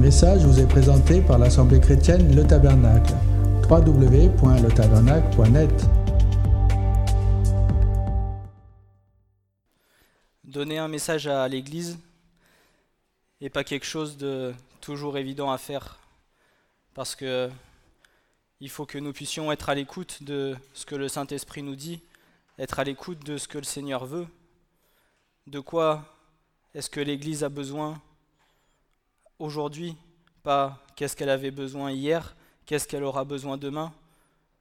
message vous est présenté par l'Assemblée chrétienne Le Tabernacle. www.letabernacle.net Donner un message à l'Église n'est pas quelque chose de toujours évident à faire parce que il faut que nous puissions être à l'écoute de ce que le Saint-Esprit nous dit, être à l'écoute de ce que le Seigneur veut. De quoi est-ce que l'Église a besoin aujourd'hui, pas qu'est-ce qu'elle avait besoin hier, qu'est-ce qu'elle aura besoin demain.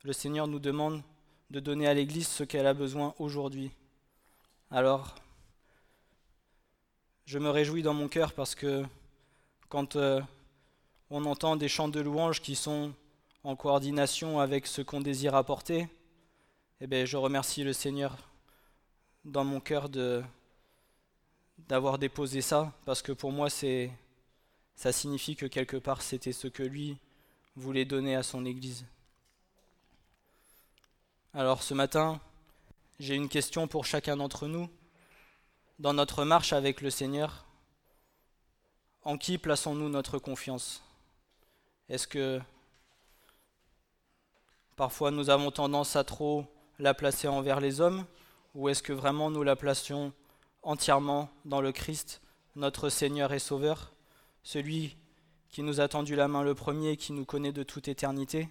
Le Seigneur nous demande de donner à l'Église ce qu'elle a besoin aujourd'hui. Alors, je me réjouis dans mon cœur parce que quand euh, on entend des chants de louanges qui sont en coordination avec ce qu'on désire apporter, eh bien, je remercie le Seigneur dans mon cœur d'avoir déposé ça, parce que pour moi, c'est, ça signifie que quelque part, c'était ce que lui voulait donner à son Église. Alors ce matin, j'ai une question pour chacun d'entre nous. Dans notre marche avec le Seigneur, en qui plaçons-nous notre confiance? Est-ce que parfois nous avons tendance à trop la placer envers les hommes ou est-ce que vraiment nous la placions entièrement dans le Christ, notre Seigneur et Sauveur, celui qui nous a tendu la main le premier qui nous connaît de toute éternité.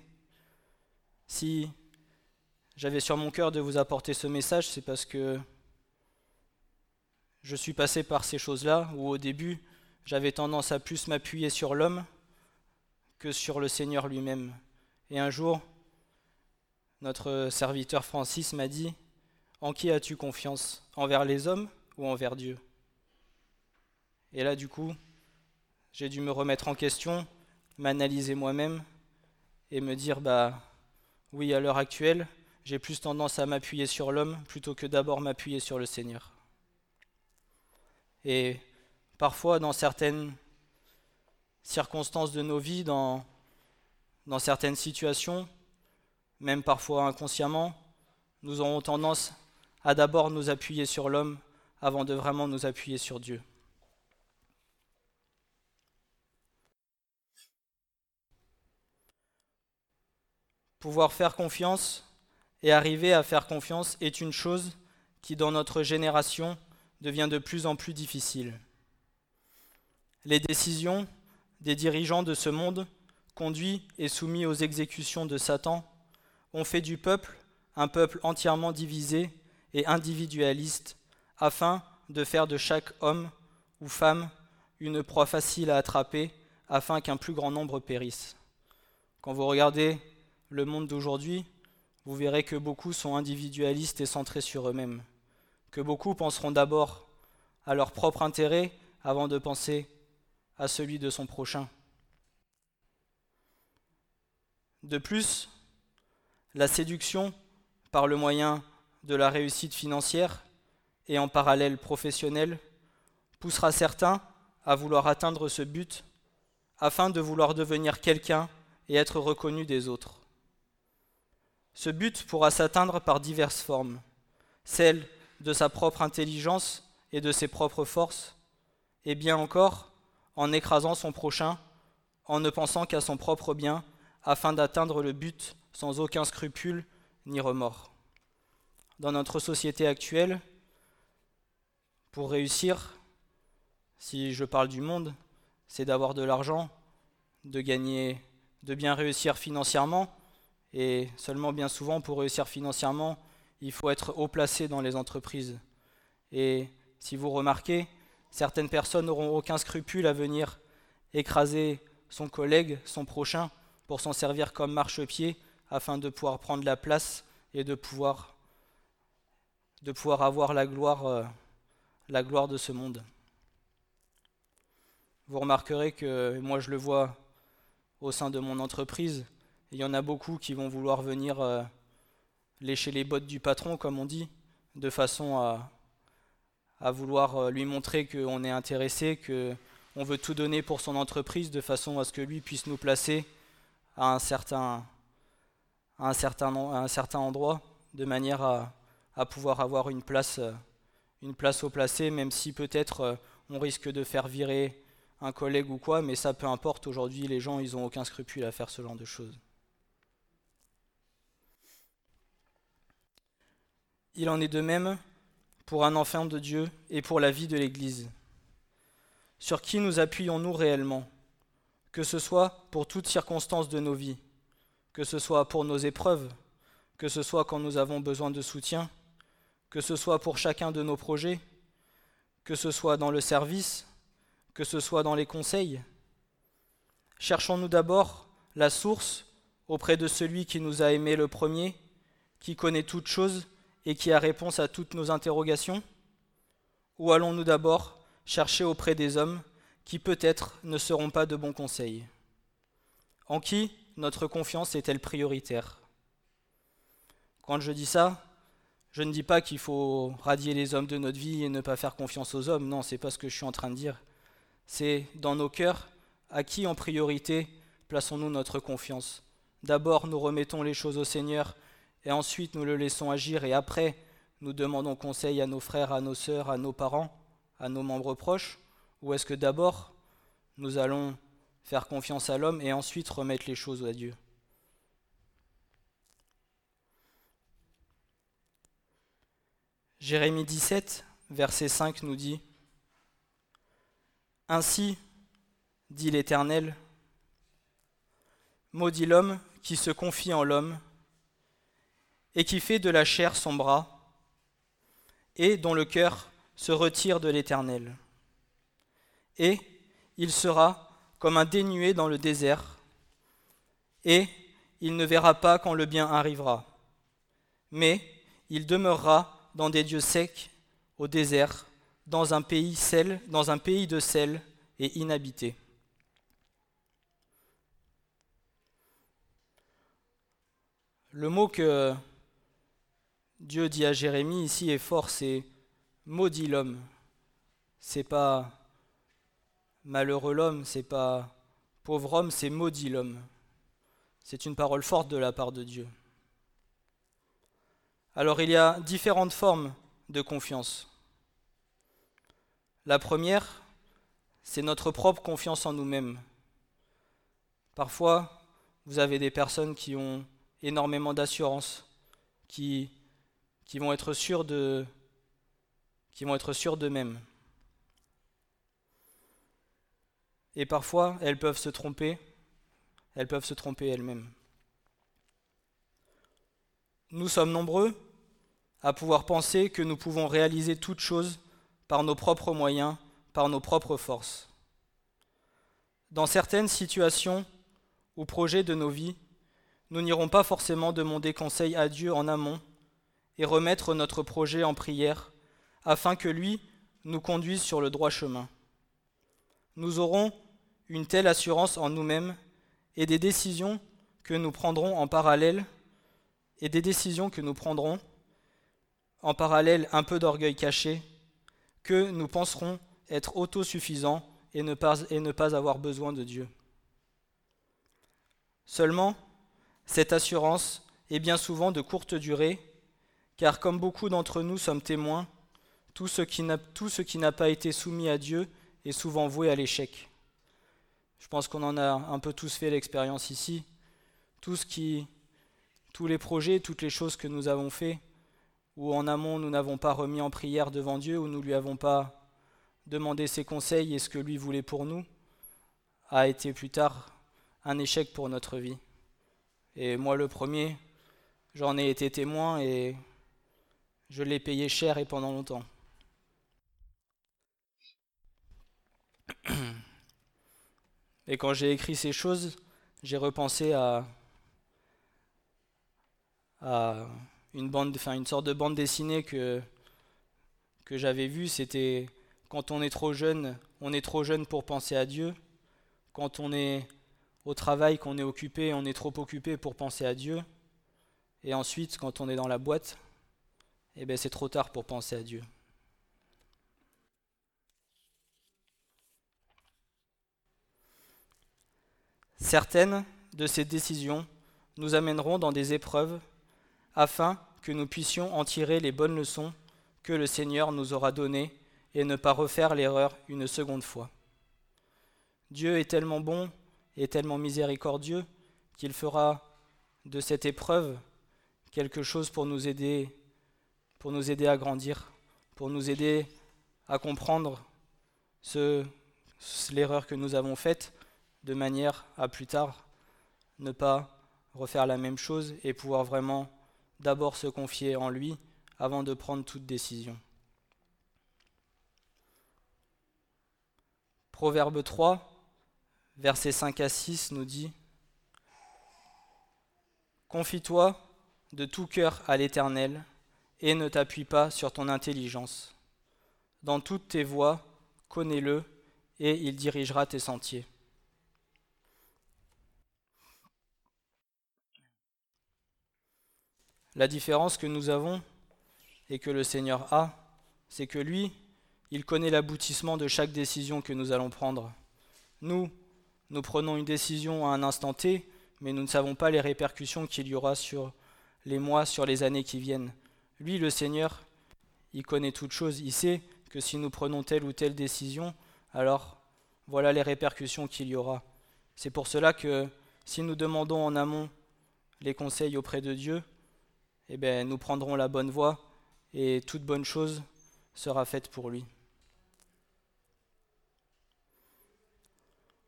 Si j'avais sur mon cœur de vous apporter ce message, c'est parce que je suis passé par ces choses-là, où au début, j'avais tendance à plus m'appuyer sur l'homme que sur le Seigneur lui-même. Et un jour, notre serviteur Francis m'a dit, En qui as-tu confiance? Envers les hommes ou envers Dieu? Et là, du coup, j'ai dû me remettre en question, m'analyser moi-même et me dire, bah oui, à l'heure actuelle, j'ai plus tendance à m'appuyer sur l'homme plutôt que d'abord m'appuyer sur le Seigneur. Et parfois, dans certaines circonstances de nos vies, dans, dans certaines situations, même parfois inconsciemment, nous aurons tendance à d'abord nous appuyer sur l'homme avant de vraiment nous appuyer sur Dieu. Pouvoir faire confiance et arriver à faire confiance est une chose qui, dans notre génération, devient de plus en plus difficile. Les décisions des dirigeants de ce monde, conduits et soumis aux exécutions de Satan, ont fait du peuple un peuple entièrement divisé et individualiste afin de faire de chaque homme ou femme une proie facile à attraper, afin qu'un plus grand nombre périsse. Quand vous regardez le monde d'aujourd'hui, vous verrez que beaucoup sont individualistes et centrés sur eux-mêmes, que beaucoup penseront d'abord à leur propre intérêt avant de penser à celui de son prochain. De plus, la séduction par le moyen de la réussite financière et en parallèle professionnel poussera certains à vouloir atteindre ce but afin de vouloir devenir quelqu'un et être reconnu des autres. Ce but pourra s'atteindre par diverses formes, celle de sa propre intelligence et de ses propres forces, et bien encore en écrasant son prochain, en ne pensant qu'à son propre bien, afin d'atteindre le but sans aucun scrupule ni remords. Dans notre société actuelle, pour réussir, si je parle du monde, c'est d'avoir de l'argent, de gagner, de bien réussir financièrement. Et seulement bien souvent, pour réussir financièrement, il faut être haut placé dans les entreprises. Et si vous remarquez, certaines personnes n'auront aucun scrupule à venir écraser son collègue, son prochain, pour s'en servir comme marchepied afin de pouvoir prendre la place et de pouvoir, avoir la gloire. Euh, la gloire de ce monde. Vous remarquerez que moi je le vois au sein de mon entreprise, il y en a beaucoup qui vont vouloir venir euh, lécher les bottes du patron, comme on dit, de façon à, vouloir euh, lui montrer qu'on est intéressé, qu'on veut tout donner pour son entreprise, de façon à ce que lui puisse nous placer à un certain, endroit, de manière à, pouvoir avoir une place. Euh, une place au placé, même si peut-être on risque de faire virer un collègue ou quoi, mais ça peu importe, aujourd'hui les gens ils n'ont aucun scrupule à faire ce genre de choses. Il en est de même pour un enfant de Dieu et pour la vie de l'Église. Sur qui nous appuyons-nous réellement? Que ce soit pour toutes circonstances de nos vies, que ce soit pour nos épreuves, que ce soit quand nous avons besoin de soutien, que ce soit pour chacun de nos projets, que ce soit dans le service, que ce soit dans les conseils Cherchons-nous d'abord la source auprès de celui qui nous a aimés le premier, qui connaît toutes choses et qui a réponse à toutes nos interrogations? Ou allons-nous d'abord chercher auprès des hommes qui peut-être ne seront pas de bons conseils? En qui notre confiance est-elle prioritaire? Quand je dis ça, je ne dis pas qu'il faut radier les hommes de notre vie et ne pas faire confiance aux hommes, non, c'est pas ce que je suis en train de dire. C'est dans nos cœurs à qui en priorité plaçons-nous notre confiance? D'abord, nous remettons les choses au Seigneur, et ensuite nous le laissons agir, et après, nous demandons conseil à nos frères, à nos sœurs, à nos parents, à nos membres proches, ou est-ce que d'abord, nous allons faire confiance à l'homme et ensuite remettre les choses à Dieu? Jérémie 17, verset 5 nous dit ainsi, dit l'Éternel, maudit l'homme qui se confie en l'homme et qui fait de la chair son bras et dont le cœur se retire de l'Éternel. Et il sera comme un dénué dans le désert, et il ne verra pas quand le bien arrivera, mais il demeurera dans des dieux secs au désert dans un pays sel, dans un pays de sel et inhabité. Le mot que Dieu dit à Jérémie ici est fort, c'est maudit l'homme. C'est pas malheureux l'homme, c'est pas pauvre homme, c'est maudit l'homme. C'est une parole forte de la part de Dieu. Alors il y a différentes formes de confiance. La première, c'est notre propre confiance en nous-mêmes. Parfois, vous avez des personnes qui ont énormément d'assurance, qui, qui vont être sûres d'eux-mêmes. Et parfois, elles peuvent se tromper, elles peuvent se tromper elles-mêmes. Nous sommes nombreux à pouvoir penser que nous pouvons réaliser toutes choses par nos propres moyens, par nos propres forces. Dans certaines situations ou projets de nos vies, nous n'irons pas forcément demander conseil à Dieu en amont et remettre notre projet en prière afin que lui nous conduise sur le droit chemin. Nous aurons une telle assurance en nous-mêmes et des décisions que nous prendrons en parallèle et des décisions que nous prendrons en parallèle un peu d'orgueil caché que nous penserons être autosuffisants et ne pas, et ne pas avoir besoin de Dieu. Seulement, cette assurance est bien souvent de courte durée, car comme beaucoup d'entre nous sommes témoins, tout ce qui n'a pas été soumis à Dieu est souvent voué à l'échec. Je pense qu'on en a un peu tous fait l'expérience ici. Tout ce qui, tous les projets, toutes les choses que nous avons fait, où en amont nous n'avons pas remis en prière devant Dieu, où nous ne lui avons pas demandé ses conseils et ce que lui voulait pour nous, a été plus tard un échec pour notre vie. Et moi le premier, j'en ai été témoin et je l'ai payé cher et pendant longtemps. Et quand j'ai écrit ces choses, j'ai repensé à, une, bande, enfin, une sorte de bande dessinée que, que j'avais vue. C'était quand on est trop jeune, on est trop jeune pour penser à Dieu. Quand on est au travail, qu'on est occupé, on est trop occupé pour penser à Dieu. Et ensuite, quand on est dans la boîte, eh ben, c'est trop tard pour penser à Dieu. Certaines de ces décisions nous amèneront dans des épreuves afin que nous puissions en tirer les bonnes leçons que le Seigneur nous aura données et ne pas refaire l'erreur une seconde fois. Dieu est tellement bon et tellement miséricordieux qu'il fera de cette épreuve quelque chose pour nous aider, pour nous aider à grandir, pour nous aider à comprendre l'erreur que nous avons faite, de manière à plus tard ne pas refaire la même chose et pouvoir vraiment d'abord se confier en lui avant de prendre toute décision. Proverbe 3, versets 5 à 6 nous dit Confie-toi de tout cœur à l'Éternel et ne t'appuie pas sur ton intelligence. Dans toutes tes voies, connais-le et il dirigera tes sentiers. La différence que nous avons et que le Seigneur a, c'est que lui, il connaît l'aboutissement de chaque décision que nous allons prendre. Nous, nous prenons une décision à un instant T, mais nous ne savons pas les répercussions qu'il y aura sur les mois, sur les années qui viennent. Lui, le Seigneur, il connaît toutes choses, il sait que si nous prenons telle ou telle décision, alors voilà les répercussions qu'il y aura. C'est pour cela que si nous demandons en amont les conseils auprès de Dieu, eh bien, nous prendrons la bonne voie et toute bonne chose sera faite pour lui.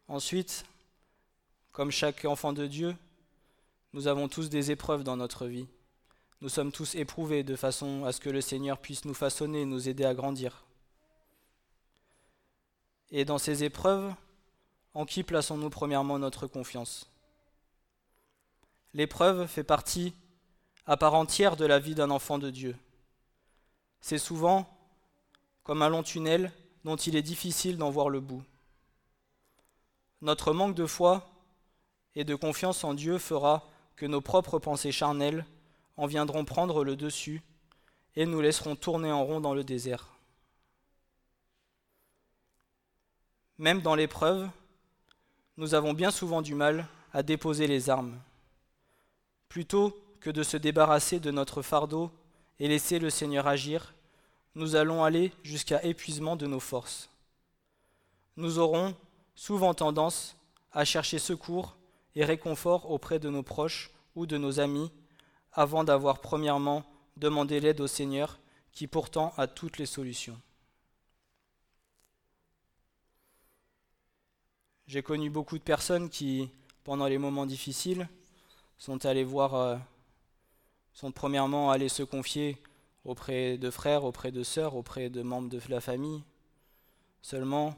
Ensuite, comme chaque enfant de Dieu, nous avons tous des épreuves dans notre vie. Nous sommes tous éprouvés de façon à ce que le Seigneur puisse nous façonner, nous aider à grandir. Et dans ces épreuves, en qui plaçons-nous premièrement notre confiance? L'épreuve fait partie à part entière de la vie d'un enfant de Dieu. C'est souvent comme un long tunnel dont il est difficile d'en voir le bout. Notre manque de foi et de confiance en Dieu fera que nos propres pensées charnelles en viendront prendre le dessus et nous laisserons tourner en rond dans le désert. Même dans l'épreuve, nous avons bien souvent du mal à déposer les armes. Plutôt que de se débarrasser de notre fardeau et laisser le Seigneur agir, nous allons aller jusqu'à épuisement de nos forces. Nous aurons souvent tendance à chercher secours et réconfort auprès de nos proches ou de nos amis avant d'avoir premièrement demandé l'aide au Seigneur qui pourtant a toutes les solutions. J'ai connu beaucoup de personnes qui, pendant les moments difficiles, sont allées voir euh, sont premièrement aller se confier auprès de frères, auprès de sœurs, auprès de membres de la famille. Seulement,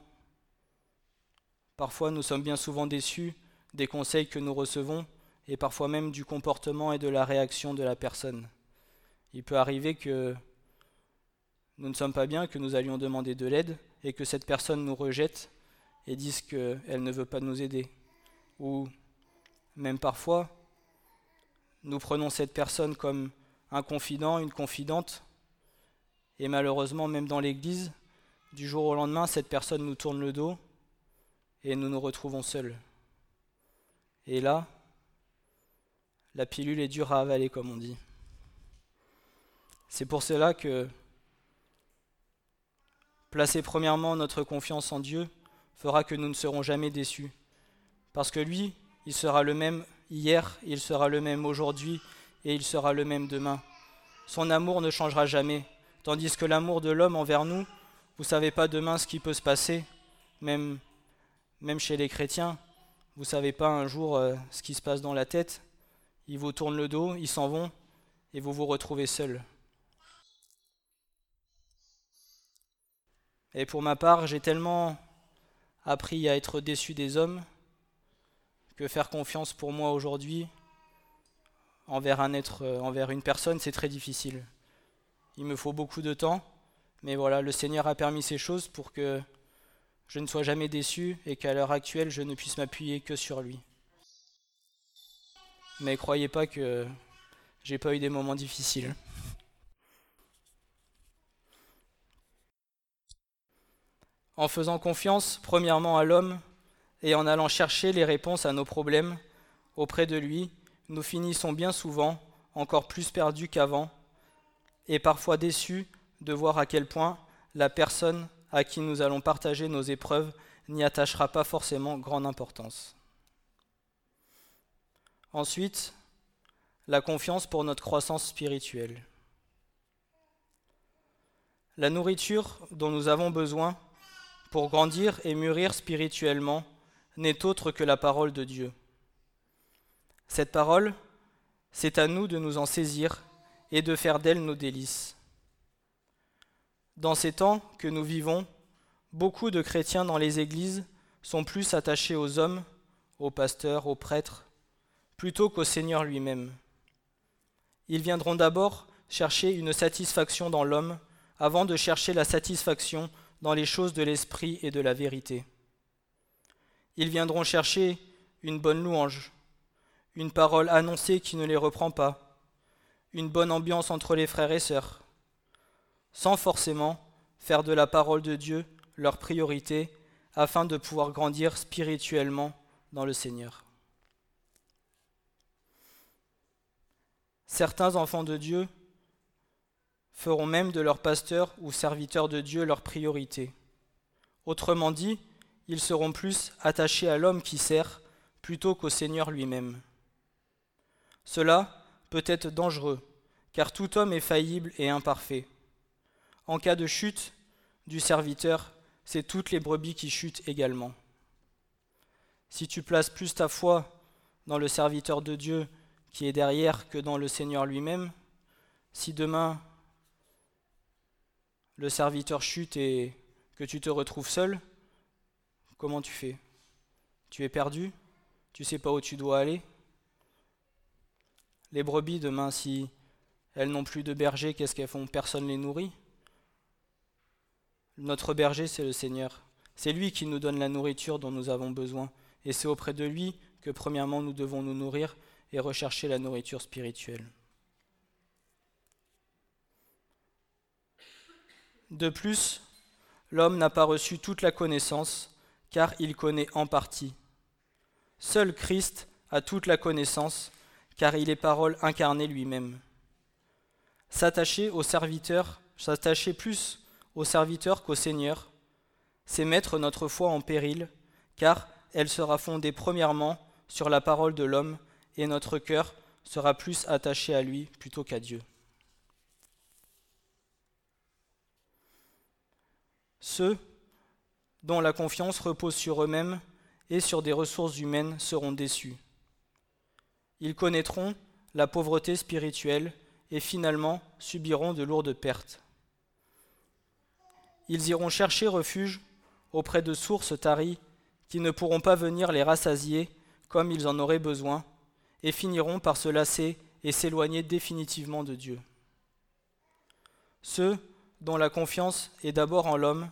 parfois nous sommes bien souvent déçus des conseils que nous recevons et parfois même du comportement et de la réaction de la personne. Il peut arriver que nous ne sommes pas bien, que nous allions demander de l'aide et que cette personne nous rejette et dise qu'elle ne veut pas nous aider. Ou même parfois, nous prenons cette personne comme un confident, une confidente, et malheureusement, même dans l'Église, du jour au lendemain, cette personne nous tourne le dos et nous nous retrouvons seuls. Et là, la pilule est dure à avaler, comme on dit. C'est pour cela que placer premièrement notre confiance en Dieu fera que nous ne serons jamais déçus. Parce que lui, il sera le même hier, il sera le même aujourd'hui et il sera le même demain. Son amour ne changera jamais, tandis que l'amour de l'homme envers nous, vous ne savez pas demain ce qui peut se passer, même, chez les chrétiens, vous ne savez pas un jour euh, ce qui se passe dans la tête, ils vous tournent le dos, ils s'en vont, et vous vous retrouvez seul. Et pour ma part, j'ai tellement appris à être déçu des hommes que faire confiance pour moi aujourd'hui envers un être, euh, envers une personne, c'est très difficile. Il me faut beaucoup de temps, mais voilà, le Seigneur a permis ces choses pour que je ne sois jamais déçu et qu'à l'heure actuelle, je ne puisse m'appuyer que sur lui. Mais croyez pas que j'ai pas eu des moments difficiles. En faisant confiance, premièrement à l'homme, et en allant chercher les réponses à nos problèmes auprès de lui, nous finissons bien souvent encore plus perdus qu'avant et parfois déçus de voir à quel point la personne à qui nous allons partager nos épreuves n'y attachera pas forcément grande importance. Ensuite, la confiance pour notre croissance spirituelle. La nourriture dont nous avons besoin pour grandir et mûrir spirituellement n'est autre que la parole de Dieu. Cette parole, c'est à nous de nous en saisir et de faire d'elle nos délices. Dans ces temps que nous vivons, beaucoup de chrétiens dans les églises sont plus attachés aux hommes, aux pasteurs, aux prêtres, plutôt qu'au Seigneur lui-même. Ils viendront d'abord chercher une satisfaction dans l'homme avant de chercher la satisfaction dans les choses de l'esprit et de la vérité. Ils viendront chercher une bonne louange, une parole annoncée qui ne les reprend pas, une bonne ambiance entre les frères et sœurs, sans forcément faire de la parole de Dieu leur priorité afin de pouvoir grandir spirituellement dans le Seigneur. Certains enfants de Dieu feront même de leur pasteur ou serviteur de Dieu leur priorité. Autrement dit, ils seront plus attachés à l'homme qui sert plutôt qu'au Seigneur lui-même. Cela peut être dangereux, car tout homme est faillible et imparfait. En cas de chute du serviteur, c'est toutes les brebis qui chutent également. Si tu places plus ta foi dans le serviteur de Dieu qui est derrière que dans le Seigneur lui-même, si demain le serviteur chute et que tu te retrouves seul, comment tu fais? Tu es perdu? Tu sais pas où tu dois aller? Les brebis demain, si elles n'ont plus de berger, qu'est-ce qu'elles font? Personne les nourrit? Notre berger, c'est le Seigneur. C'est lui qui nous donne la nourriture dont nous avons besoin. Et c'est auprès de lui que premièrement nous devons nous nourrir et rechercher la nourriture spirituelle. De plus, l'homme n'a pas reçu toute la connaissance, car il connaît en partie. Seul Christ a toute la connaissance, car il est parole incarnée lui-même. S'attacher au serviteur, s'attacher plus au serviteur qu'au Seigneur, c'est mettre notre foi en péril, car elle sera fondée premièrement sur la parole de l'homme, et notre cœur sera plus attaché à lui plutôt qu'à Dieu. Ceux dont la confiance repose sur eux-mêmes et sur des ressources humaines seront déçus. Ils connaîtront la pauvreté spirituelle et finalement subiront de lourdes pertes ils iront chercher refuge auprès de sources taries qui ne pourront pas venir les rassasier comme ils en auraient besoin, et finiront par se lasser et s'éloigner définitivement de Dieu. Ceux dont la confiance est d'abord en l'homme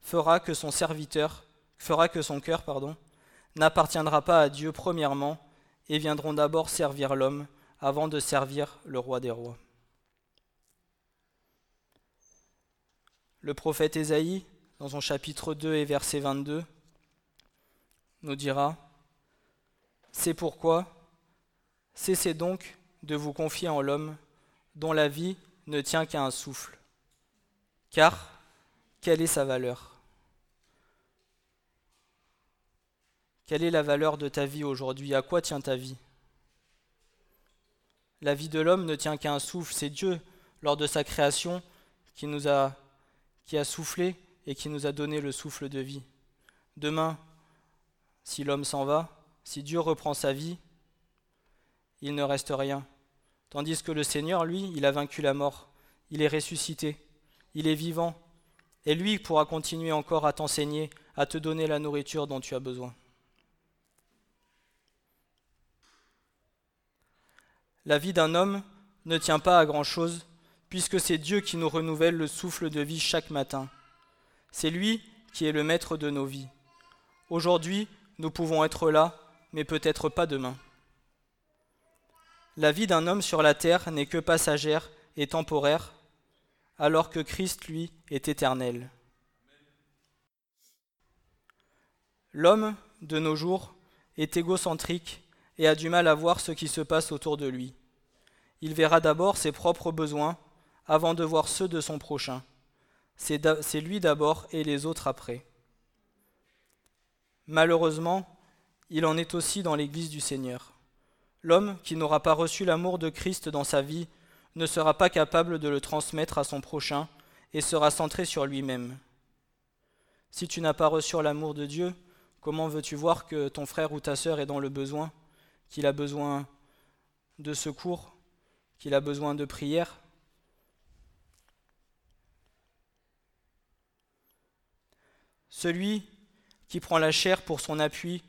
fera que son serviteur, fera que son cœur, pardon, n'appartiendra pas à Dieu premièrement, et viendront d'abord servir l'homme avant de servir le roi des rois. Le prophète Ésaïe, dans son chapitre 2 et verset 22, nous dira C'est pourquoi cessez donc de vous confier en l'homme dont la vie ne tient qu'à un souffle. Car quelle est sa valeur? Quelle est la valeur de ta vie aujourd'hui? À quoi tient ta vie? La vie de l'homme ne tient qu'à un souffle. C'est Dieu, lors de sa création, qui nous a qui a soufflé et qui nous a donné le souffle de vie. Demain, si l'homme s'en va, si Dieu reprend sa vie, il ne reste rien. Tandis que le Seigneur, lui, il a vaincu la mort, il est ressuscité, il est vivant, et lui pourra continuer encore à t'enseigner, à te donner la nourriture dont tu as besoin. La vie d'un homme ne tient pas à grand-chose puisque c'est Dieu qui nous renouvelle le souffle de vie chaque matin. C'est lui qui est le maître de nos vies. Aujourd'hui, nous pouvons être là, mais peut-être pas demain. La vie d'un homme sur la terre n'est que passagère et temporaire, alors que Christ, lui, est éternel. L'homme, de nos jours, est égocentrique et a du mal à voir ce qui se passe autour de lui. Il verra d'abord ses propres besoins avant de voir ceux de son prochain. C'est lui d'abord et les autres après. Malheureusement, il en est aussi dans l'Église du Seigneur. L'homme qui n'aura pas reçu l'amour de Christ dans sa vie ne sera pas capable de le transmettre à son prochain et sera centré sur lui-même. Si tu n'as pas reçu l'amour de Dieu, comment veux-tu voir que ton frère ou ta sœur est dans le besoin, qu'il a besoin de secours, qu'il a besoin de prière? Celui qui prend la chair pour son appui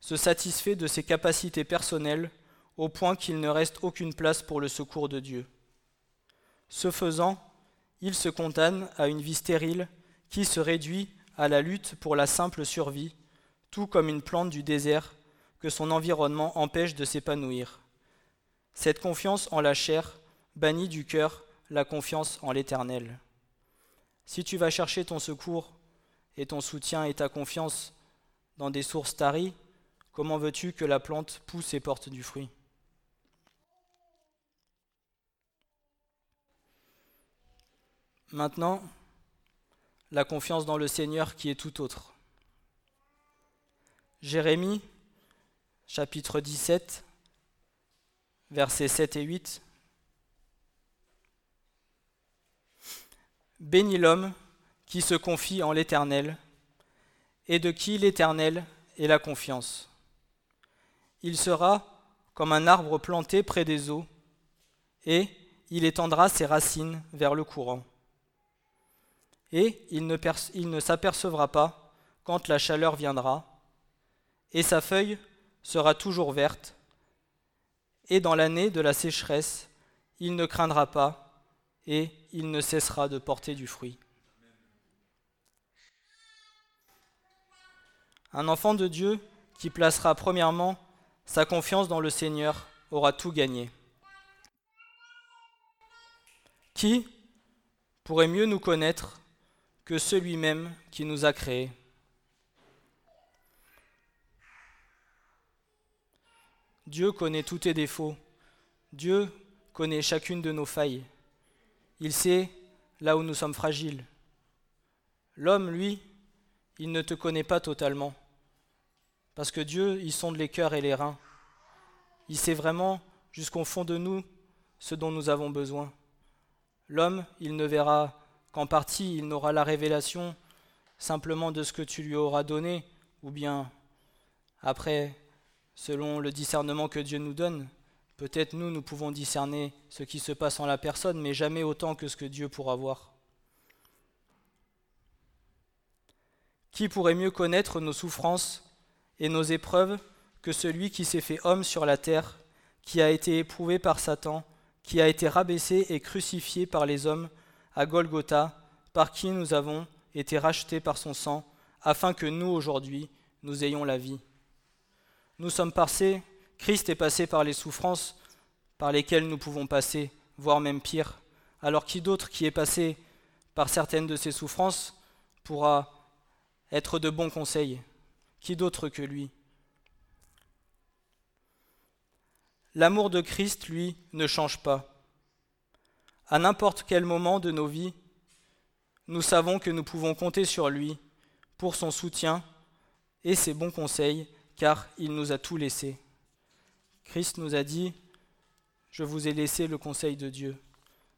se satisfait de ses capacités personnelles au point qu'il ne reste aucune place pour le secours de Dieu. Ce faisant, il se condamne à une vie stérile qui se réduit à la lutte pour la simple survie, tout comme une plante du désert que son environnement empêche de s'épanouir. Cette confiance en la chair bannit du cœur la confiance en l'Éternel. Si tu vas chercher ton secours et ton soutien et ta confiance dans des sources taries, comment veux-tu que la plante pousse et porte du fruit? Maintenant, la confiance dans le Seigneur qui est tout autre. Jérémie, chapitre 17, versets 7 et 8. Bénis l'homme qui se confie en l'Éternel et de qui l'Éternel est la confiance. Il sera comme un arbre planté près des eaux et il étendra ses racines vers le courant et il ne, s'apercevra pas quand la chaleur viendra, et sa feuille sera toujours verte, et dans l'année de la sécheresse, il ne craindra pas, et il ne cessera de porter du fruit. Un enfant de Dieu qui placera premièrement sa confiance dans le Seigneur aura tout gagné. Qui pourrait mieux nous connaître que celui-même qui nous a créés. Dieu connaît tous tes défauts. Dieu connaît chacune de nos failles. Il sait là où nous sommes fragiles. L'homme, lui, il ne te connaît pas totalement. Parce que Dieu, il sonde les cœurs et les reins. Il sait vraiment jusqu'au fond de nous ce dont nous avons besoin. L'homme, il ne verra qu'en partie il n'aura la révélation simplement de ce que tu lui auras donné, ou bien après, selon le discernement que Dieu nous donne, peut-être nous, nous pouvons discerner ce qui se passe en la personne, mais jamais autant que ce que Dieu pourra voir. Qui pourrait mieux connaître nos souffrances et nos épreuves que celui qui s'est fait homme sur la terre, qui a été éprouvé par Satan, qui a été rabaissé et crucifié par les hommes à Golgotha, par qui nous avons été rachetés par son sang, afin que nous, aujourd'hui, nous ayons la vie. Nous sommes passés, Christ est passé par les souffrances par lesquelles nous pouvons passer, voire même pire. Alors qui d'autre qui est passé par certaines de ces souffrances pourra être de bons conseils Qui d'autre que lui? L'amour de Christ, lui, ne change pas à n'importe quel moment de nos vies, nous savons que nous pouvons compter sur lui pour son soutien et ses bons conseils, car il nous a tout laissé. Christ nous a dit, je vous ai laissé le conseil de Dieu.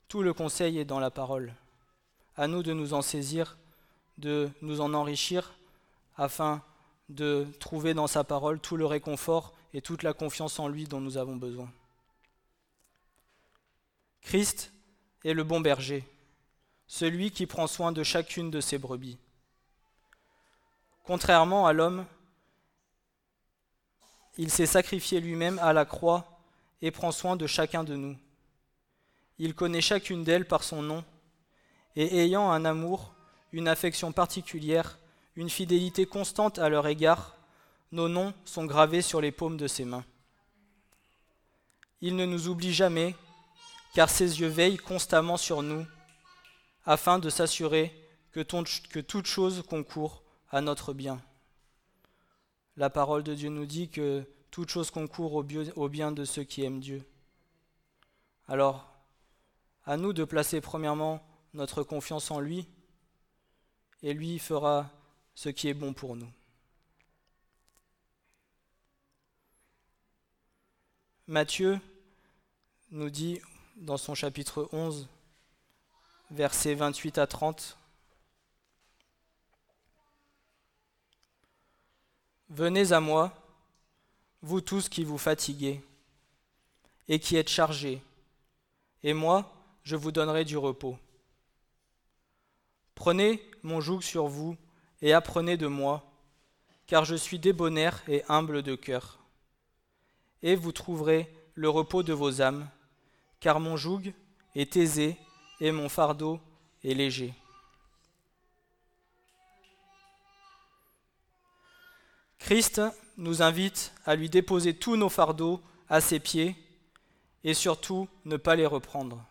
Tout le conseil est dans la parole. À nous de nous en saisir, de nous en enrichir, afin de trouver dans sa parole tout le réconfort et toute la confiance en lui dont nous avons besoin. Christ est le bon berger, celui qui prend soin de chacune de ses brebis. Contrairement à l'homme, il s'est sacrifié lui-même à la croix et prend soin de chacun de nous. Il connaît chacune d'elles par son nom, et ayant un amour, une affection particulière, une fidélité constante à leur égard, nos noms sont gravés sur les paumes de ses mains. Il ne nous oublie jamais car ses yeux veillent constamment sur nous, afin de s'assurer que, toute chose concourt à notre bien. La parole de Dieu nous dit que toute chose concourt au bien de ceux qui aiment Dieu. Alors, à nous de placer premièrement notre confiance en lui, et lui fera ce qui est bon pour nous. Matthieu nous dit dans son chapitre 11, versets 28 à 30, Venez à moi, vous tous qui vous fatiguez et qui êtes chargés, et moi, je vous donnerai du repos. Prenez mon joug sur vous et apprenez de moi, car je suis débonnaire et humble de cœur. Et vous trouverez le repos de vos âmes, car mon joug est aisé et mon fardeau est léger. Christ nous invite à lui déposer tous nos fardeaux à ses pieds et surtout ne pas les reprendre.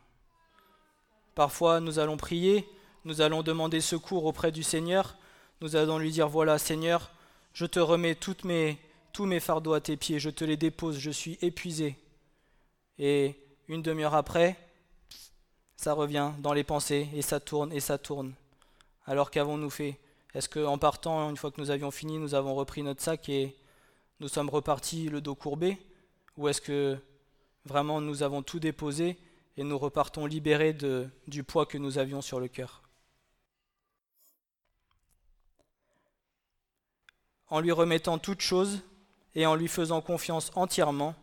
Parfois nous allons prier, nous allons demander secours auprès du Seigneur, nous allons lui dire voilà Seigneur, je te remets tous mes fardeaux à tes pieds, je te les dépose, je suis épuisé. Et une demi-heure après, ça revient dans les pensées et ça tourne et ça tourne. Alors qu'avons-nous fait? Est-ce qu'en partant, une fois que nous avions fini, nous avons repris notre sac et nous sommes repartis le dos courbé? Ou est-ce que vraiment nous avons tout déposé et nous repartons libérés du poids que nous avions sur le cœur? En lui remettant toutes choses et en lui faisant confiance entièrement,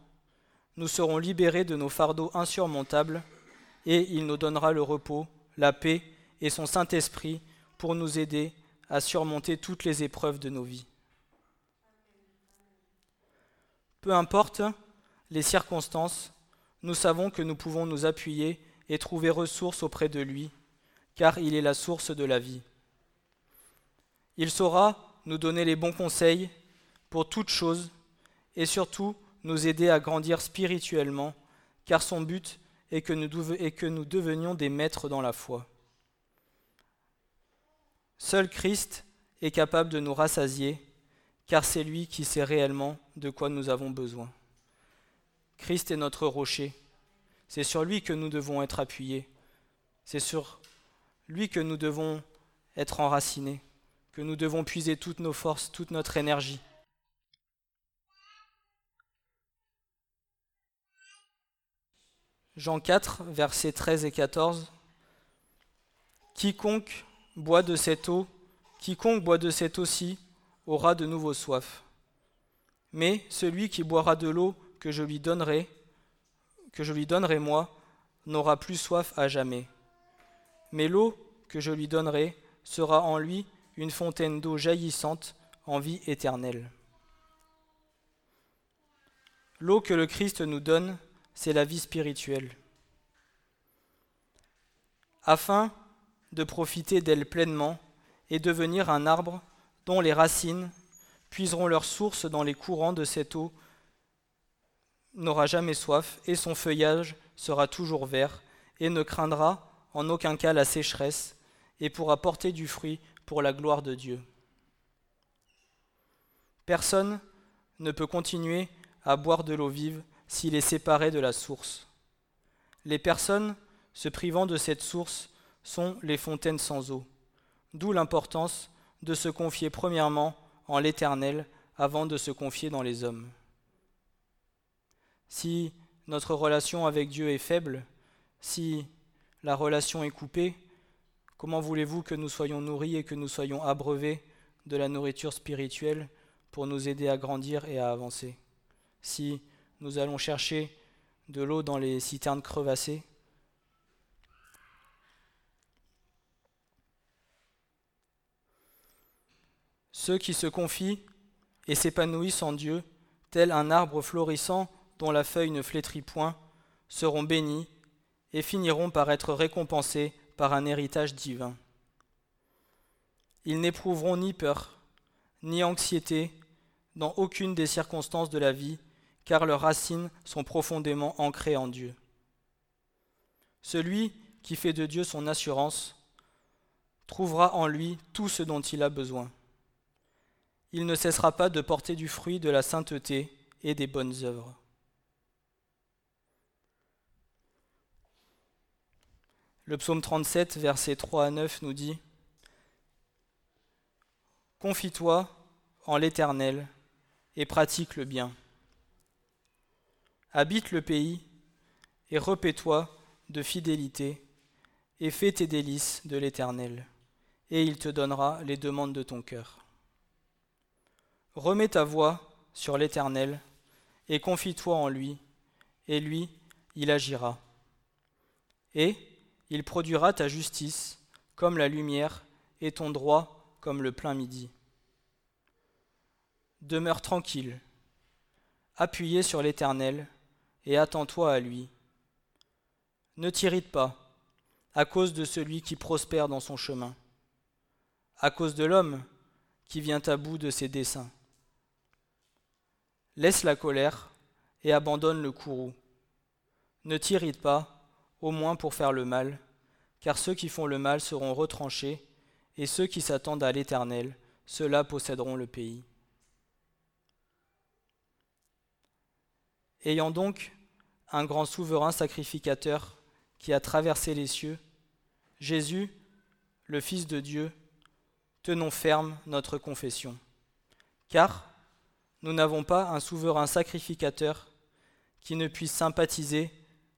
nous serons libérés de nos fardeaux insurmontables et il nous donnera le repos, la paix et son Saint-Esprit pour nous aider à surmonter toutes les épreuves de nos vies. Peu importe les circonstances, nous savons que nous pouvons nous appuyer et trouver ressource auprès de lui, car il est la source de la vie. Il saura nous donner les bons conseils pour toutes choses et surtout nous aider à grandir spirituellement, car son but est que nous, devenions des maîtres dans la foi. Seul Christ est capable de nous rassasier, car c'est lui qui sait réellement de quoi nous avons besoin. Christ est notre rocher. C'est sur lui que nous devons être appuyés. C'est sur lui que nous devons être enracinés, que nous devons puiser toutes nos forces, toute notre énergie. Jean 4, versets 13 et 14. Quiconque boit de cette eau, quiconque boit de cette eau-ci, aura de nouveau soif. Mais celui qui boira de l'eau que je lui donnerai, que je lui donnerai moi, n'aura plus soif à jamais. Mais l'eau que je lui donnerai sera en lui une fontaine d'eau jaillissante en vie éternelle. L'eau que le Christ nous donne, c'est la vie spirituelle. Afin de profiter d'elle pleinement et devenir un arbre dont les racines puiseront leur source dans les courants de cette eau, n'aura jamais soif et son feuillage sera toujours vert et ne craindra en aucun cas la sécheresse et pourra porter du fruit pour la gloire de Dieu. Personne ne peut continuer à boire de l'eau vive s'il est séparé de la source. Les personnes se privant de cette source sont les fontaines sans eau, d'où l'importance de se confier premièrement en l'Éternel avant de se confier dans les hommes. Si notre relation avec Dieu est faible, si la relation est coupée, comment voulez-vous que nous soyons nourris et que nous soyons abreuvés de la nourriture spirituelle pour nous aider à grandir et à avancer? Si nous allons chercher de l'eau dans les citernes crevassées, Ceux qui se confient et s'épanouissent en Dieu, tel un arbre florissant dont la feuille ne flétrit point, seront bénis et finiront par être récompensés par un héritage divin. Ils n'éprouveront ni peur, ni anxiété dans aucune des circonstances de la vie, car leurs racines sont profondément ancrées en Dieu. Celui qui fait de Dieu son assurance trouvera en lui tout ce dont il a besoin. Il ne cessera pas de porter du fruit de la sainteté et des bonnes œuvres. Le psaume 37, versets 3 à 9 nous dit Confie-toi en l'Éternel et pratique le bien. Habite le pays et repais-toi de fidélité et fais tes délices de l'Éternel, et il te donnera les demandes de ton cœur. Remets ta voix sur l'Éternel et confie-toi en lui, et lui, il agira. Et il produira ta justice comme la lumière et ton droit comme le plein midi. Demeure tranquille, appuyé sur l'Éternel, et attends-toi à lui. Ne t'irrite pas à cause de celui qui prospère dans son chemin, à cause de l'homme qui vient à bout de ses desseins. Laisse la colère et abandonne le courroux. Ne t'irrite pas, au moins pour faire le mal, car ceux qui font le mal seront retranchés, et ceux qui s'attendent à l'Éternel, ceux-là posséderont le pays. Ayant donc un grand souverain sacrificateur qui a traversé les cieux, Jésus, le Fils de Dieu, tenons ferme notre confession. Car nous n'avons pas un souverain sacrificateur qui ne puisse sympathiser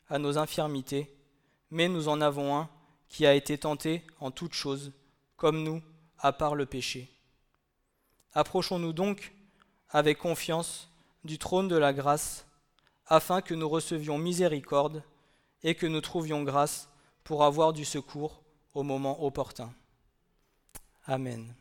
à nos infirmités, mais nous en avons un qui a été tenté en toutes choses, comme nous, à part le péché. Approchons-nous donc avec confiance du trône de la grâce, afin que nous recevions miséricorde et que nous trouvions grâce pour avoir du secours au moment opportun. Amen.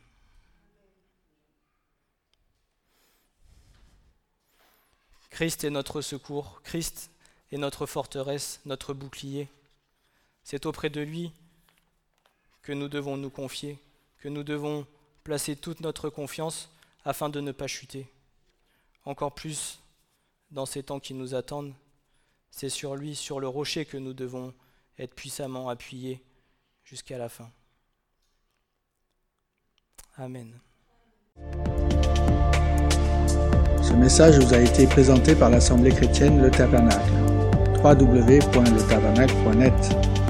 Christ est notre secours, Christ est notre forteresse, notre bouclier. C'est auprès de lui que nous devons nous confier, que nous devons placer toute notre confiance afin de ne pas chuter. Encore plus dans ces temps qui nous attendent, c'est sur lui, sur le rocher que nous devons être puissamment appuyé jusqu'à la fin. Amen. Ce message vous a été présenté par l'Assemblée chrétienne Le Tabernacle. www.letabernacle.net